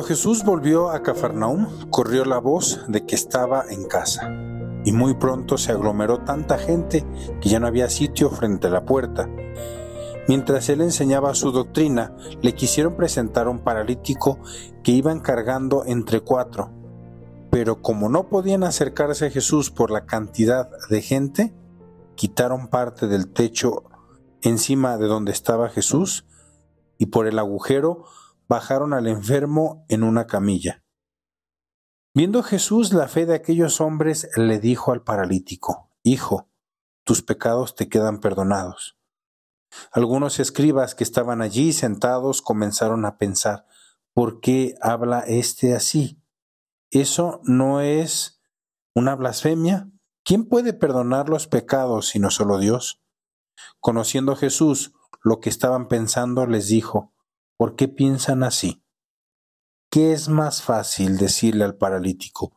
Cuando Jesús volvió a Cafarnaúm, corrió la voz de que estaba en casa, y muy pronto se aglomeró tanta gente que ya no había sitio frente a la puerta. Mientras él enseñaba su doctrina, le quisieron presentar a un paralítico que iban cargando entre cuatro. Pero como no podían acercarse a Jesús por la cantidad de gente, quitaron parte del techo encima de donde estaba Jesús y por el agujero bajaron al enfermo en una camilla. Viendo Jesús la fe de aquellos hombres, le dijo al paralítico, Hijo, tus pecados te quedan perdonados. Algunos escribas que estaban allí sentados comenzaron a pensar, ¿por qué habla éste así? ¿Eso no es una blasfemia? ¿Quién puede perdonar los pecados sino solo Dios? Conociendo Jesús lo que estaban pensando, les dijo, ¿Por qué piensan así? ¿Qué es más fácil decirle al paralítico,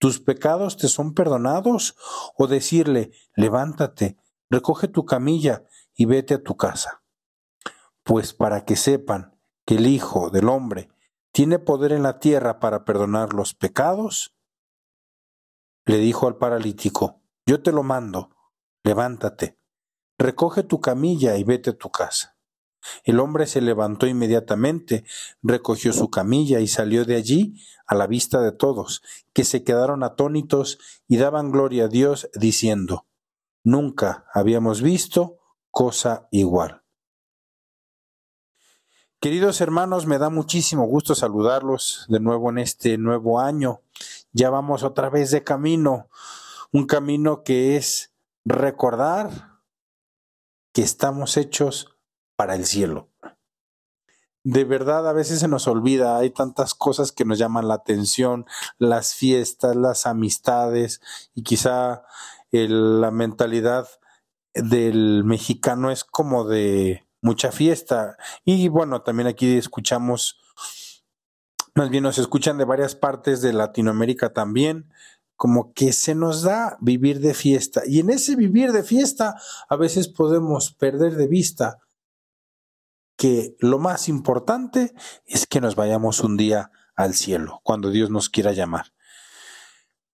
¿tus pecados te son perdonados? o decirle, levántate, recoge tu camilla y vete a tu casa? Pues para que sepan que el Hijo del Hombre tiene poder en la tierra para perdonar los pecados, le dijo al paralítico, yo te lo mando, levántate, recoge tu camilla y vete a tu casa. El hombre se levantó inmediatamente, recogió su camilla y salió de allí a la vista de todos, que se quedaron atónitos y daban gloria a Dios, diciendo, Nunca habíamos visto cosa igual. Queridos hermanos, me da muchísimo gusto saludarlos de nuevo en este nuevo año. Ya vamos otra vez de camino, un camino que es recordar que estamos hechos para el cielo. De verdad, a veces se nos olvida, hay tantas cosas que nos llaman la atención, las fiestas, las amistades y quizá la mentalidad del mexicano es como de mucha fiesta. Y bueno, también aquí escuchamos, más bien nos escuchan de varias partes de Latinoamérica también, como que se nos da vivir de fiesta. Y en ese vivir de fiesta a veces podemos perder de vista que lo más importante es que nos vayamos un día al cielo, cuando Dios nos quiera llamar.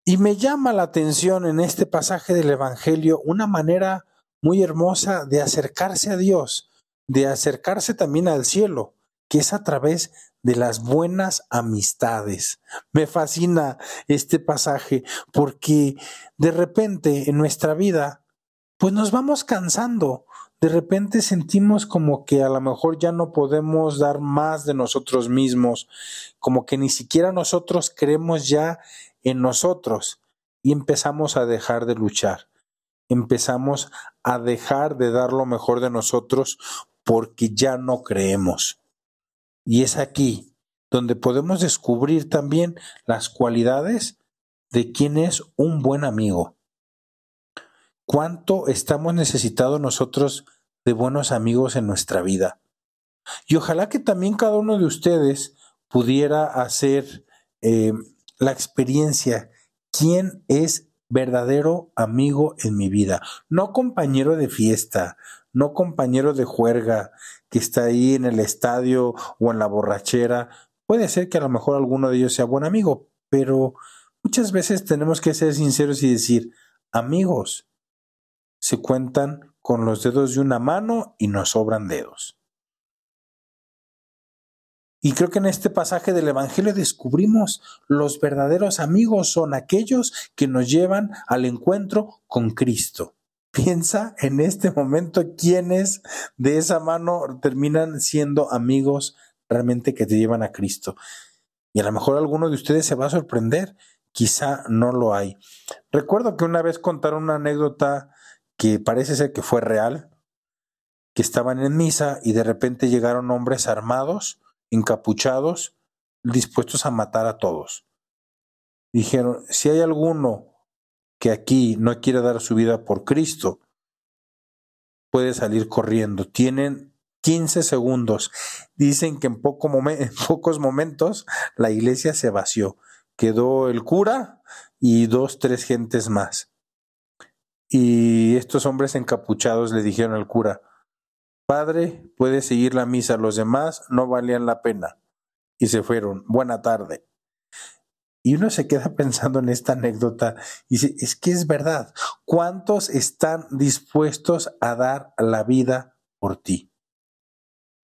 Y me llama la atención en este pasaje del Evangelio una manera muy hermosa de acercarse a Dios, de acercarse también al cielo, que es a través de las buenas amistades. Me fascina este pasaje porque de repente en nuestra vida, pues nos vamos cansando, de repente sentimos como que a lo mejor ya no podemos dar más de nosotros mismos, como que ni siquiera nosotros creemos ya en nosotros y empezamos a dejar de luchar, empezamos a dejar de dar lo mejor de nosotros porque ya no creemos. Y es aquí donde podemos descubrir también las cualidades de quien es un buen amigo cuánto estamos necesitados nosotros de buenos amigos en nuestra vida. Y ojalá que también cada uno de ustedes pudiera hacer eh, la experiencia, quién es verdadero amigo en mi vida, no compañero de fiesta, no compañero de juerga que está ahí en el estadio o en la borrachera. Puede ser que a lo mejor alguno de ellos sea buen amigo, pero muchas veces tenemos que ser sinceros y decir, amigos, se cuentan con los dedos de una mano y nos sobran dedos. Y creo que en este pasaje del Evangelio descubrimos los verdaderos amigos son aquellos que nos llevan al encuentro con Cristo. Piensa en este momento quiénes de esa mano terminan siendo amigos realmente que te llevan a Cristo. Y a lo mejor alguno de ustedes se va a sorprender, quizá no lo hay. Recuerdo que una vez contaron una anécdota que parece ser que fue real, que estaban en misa y de repente llegaron hombres armados, encapuchados, dispuestos a matar a todos. Dijeron, si hay alguno que aquí no quiere dar su vida por Cristo, puede salir corriendo. Tienen 15 segundos. Dicen que en, en pocos momentos la iglesia se vació. Quedó el cura y dos, tres gentes más. Y estos hombres encapuchados le dijeron al cura, Padre, puede seguir la misa, los demás no valían la pena. y se fueron. Buena tarde. Y uno se queda pensando en esta anécdota y dice, es que es verdad, ¿cuántos están dispuestos a dar la vida por ti?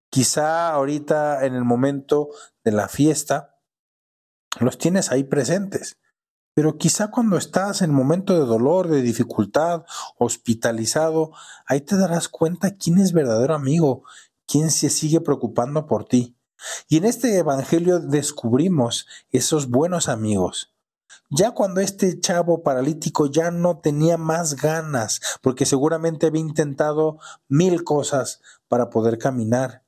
Quizá ahorita en el momento de la fiesta los tienes ahí presentes, pero quizá cuando estás en momento de dolor, de dificultad, hospitalizado, ahí te darás cuenta quién es verdadero amigo, quién se sigue preocupando por ti. Y en este Evangelio descubrimos esos buenos amigos. Ya cuando este chavo paralítico ya no tenía más ganas, porque seguramente había intentado mil cosas para poder caminar,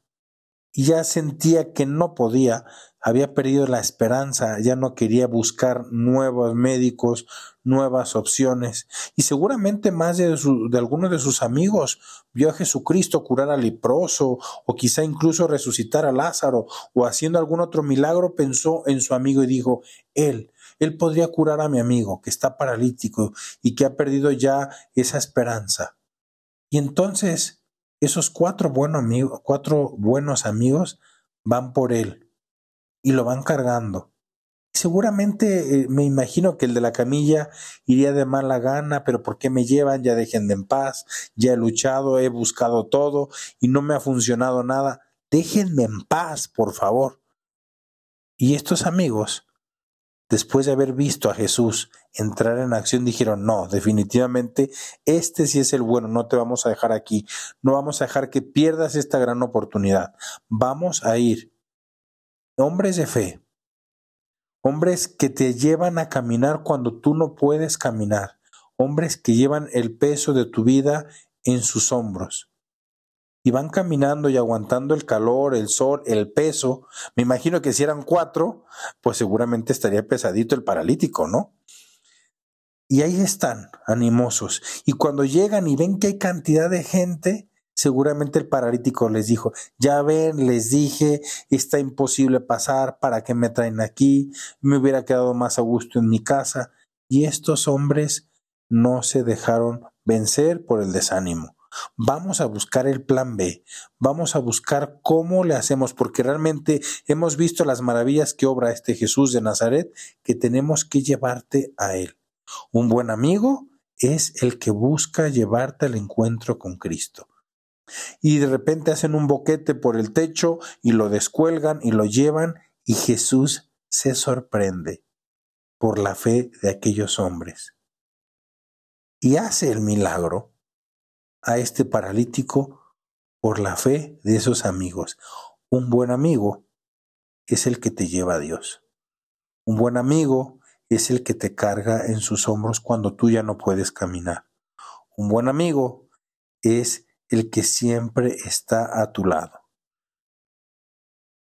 y ya sentía que no podía, había perdido la esperanza, ya no quería buscar nuevos médicos, nuevas opciones. Y seguramente más de, de algunos de sus amigos vio a Jesucristo curar al leproso o quizá incluso resucitar a Lázaro o haciendo algún otro milagro, pensó en su amigo y dijo, él, él podría curar a mi amigo que está paralítico y que ha perdido ya esa esperanza. Y entonces esos cuatro, cuatro buenos amigos van por él y lo van cargando. Seguramente eh, me imagino que el de la camilla iría de mala gana, pero ¿por qué me llevan? Ya déjenme en paz, ya he luchado, he buscado todo y no me ha funcionado nada. Déjenme en paz, por favor. Y estos amigos después de haber visto a Jesús entrar en acción, dijeron, no, definitivamente, este sí es el bueno, no te vamos a dejar aquí, no vamos a dejar que pierdas esta gran oportunidad, vamos a ir. Hombres de fe, hombres que te llevan a caminar cuando tú no puedes caminar, hombres que llevan el peso de tu vida en sus hombros van caminando y aguantando el calor, el sol, el peso. Me imagino que si eran cuatro, pues seguramente estaría pesadito el paralítico, ¿no? Y ahí están, animosos. Y cuando llegan y ven que hay cantidad de gente, seguramente el paralítico les dijo, ya ven, les dije, está imposible pasar, ¿para qué me traen aquí? Me hubiera quedado más a gusto en mi casa. Y estos hombres no se dejaron vencer por el desánimo Vamos a buscar el plan B, vamos a buscar cómo le hacemos, porque realmente hemos visto las maravillas que obra este Jesús de Nazaret, que tenemos que llevarte a Él. Un buen amigo es el que busca llevarte al encuentro con Cristo. Y de repente hacen un boquete por el techo y lo descuelgan y lo llevan y Jesús se sorprende por la fe de aquellos hombres. Y hace el milagro a este paralítico por la fe de esos amigos. Un buen amigo es el que te lleva a Dios. Un buen amigo es el que te carga en sus hombros cuando tú ya no puedes caminar. Un buen amigo es el que siempre está a tu lado.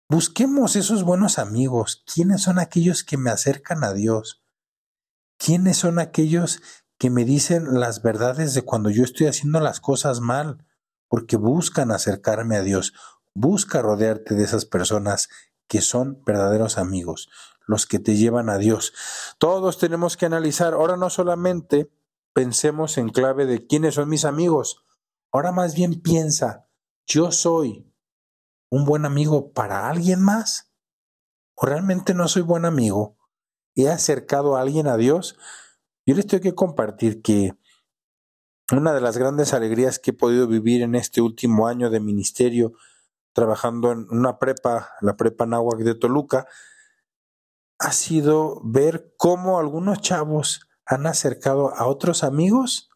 Busquemos esos buenos amigos. ¿Quiénes son aquellos que me acercan a Dios? ¿Quiénes son aquellos que me dicen las verdades de cuando yo estoy haciendo las cosas mal, porque buscan acercarme a Dios. Busca rodearte de esas personas que son verdaderos amigos, los que te llevan a Dios. Todos tenemos que analizar, ahora no solamente pensemos en clave de quiénes son mis amigos, ahora más bien piensa, yo soy un buen amigo para alguien más, o realmente no soy buen amigo. ¿He acercado a alguien a Dios? Yo les tengo que compartir que una de las grandes alegrías que he podido vivir en este último año de ministerio, trabajando en una prepa, la prepa Nahuac de Toluca, ha sido ver cómo algunos chavos han acercado a otros amigos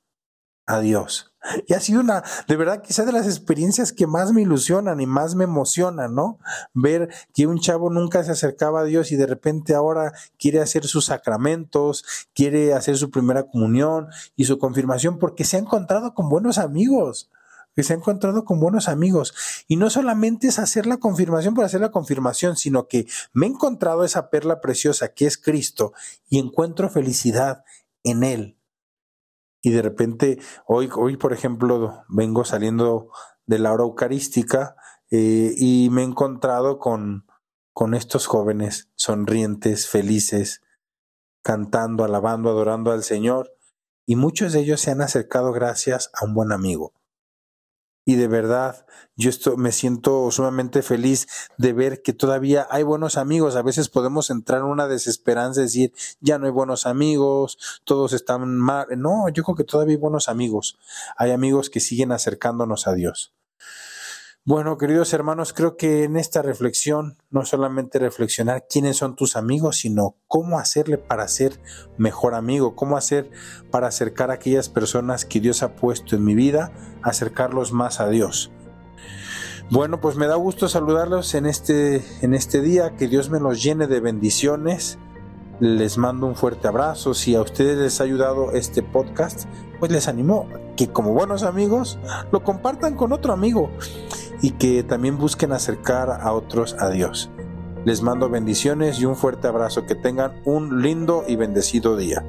a Dios. Y ha sido una, de verdad, quizá de las experiencias que más me ilusionan y más me emocionan, ¿no? Ver que un chavo nunca se acercaba a Dios y de repente ahora quiere hacer sus sacramentos, quiere hacer su primera comunión y su confirmación porque se ha encontrado con buenos amigos que se ha encontrado con buenos amigos. Y no solamente es hacer la confirmación por hacer la confirmación, sino que me he encontrado esa perla preciosa que es Cristo y encuentro felicidad en Él y de repente hoy, hoy por ejemplo, vengo saliendo de la hora eucarística eh, y me he encontrado con, con estos jóvenes sonrientes, felices, cantando, alabando, adorando al Señor, y muchos de ellos se han acercado gracias a un buen amigo. Y de verdad yo esto, me siento sumamente feliz de ver que todavía hay buenos amigos. A veces podemos entrar en una desesperanza, decir, ya no hay buenos amigos, todos están mal. No, yo creo que todavía hay buenos amigos. Hay amigos que siguen acercándonos a Dios. Bueno, queridos hermanos, creo que en esta reflexión no solamente reflexionar quiénes son tus amigos, sino cómo hacerle para ser mejor amigo, cómo hacer para acercar a aquellas personas que Dios ha puesto en mi vida, acercarlos más a Dios. Bueno, pues me da gusto saludarlos en este, en este día, que Dios me los llene de bendiciones. Les mando un fuerte abrazo. Si a ustedes les ha ayudado este podcast, pues les animo que como buenos amigos lo compartan con otro amigo y que también busquen acercar a otros a Dios. Les mando bendiciones y un fuerte abrazo. Que tengan un lindo y bendecido día.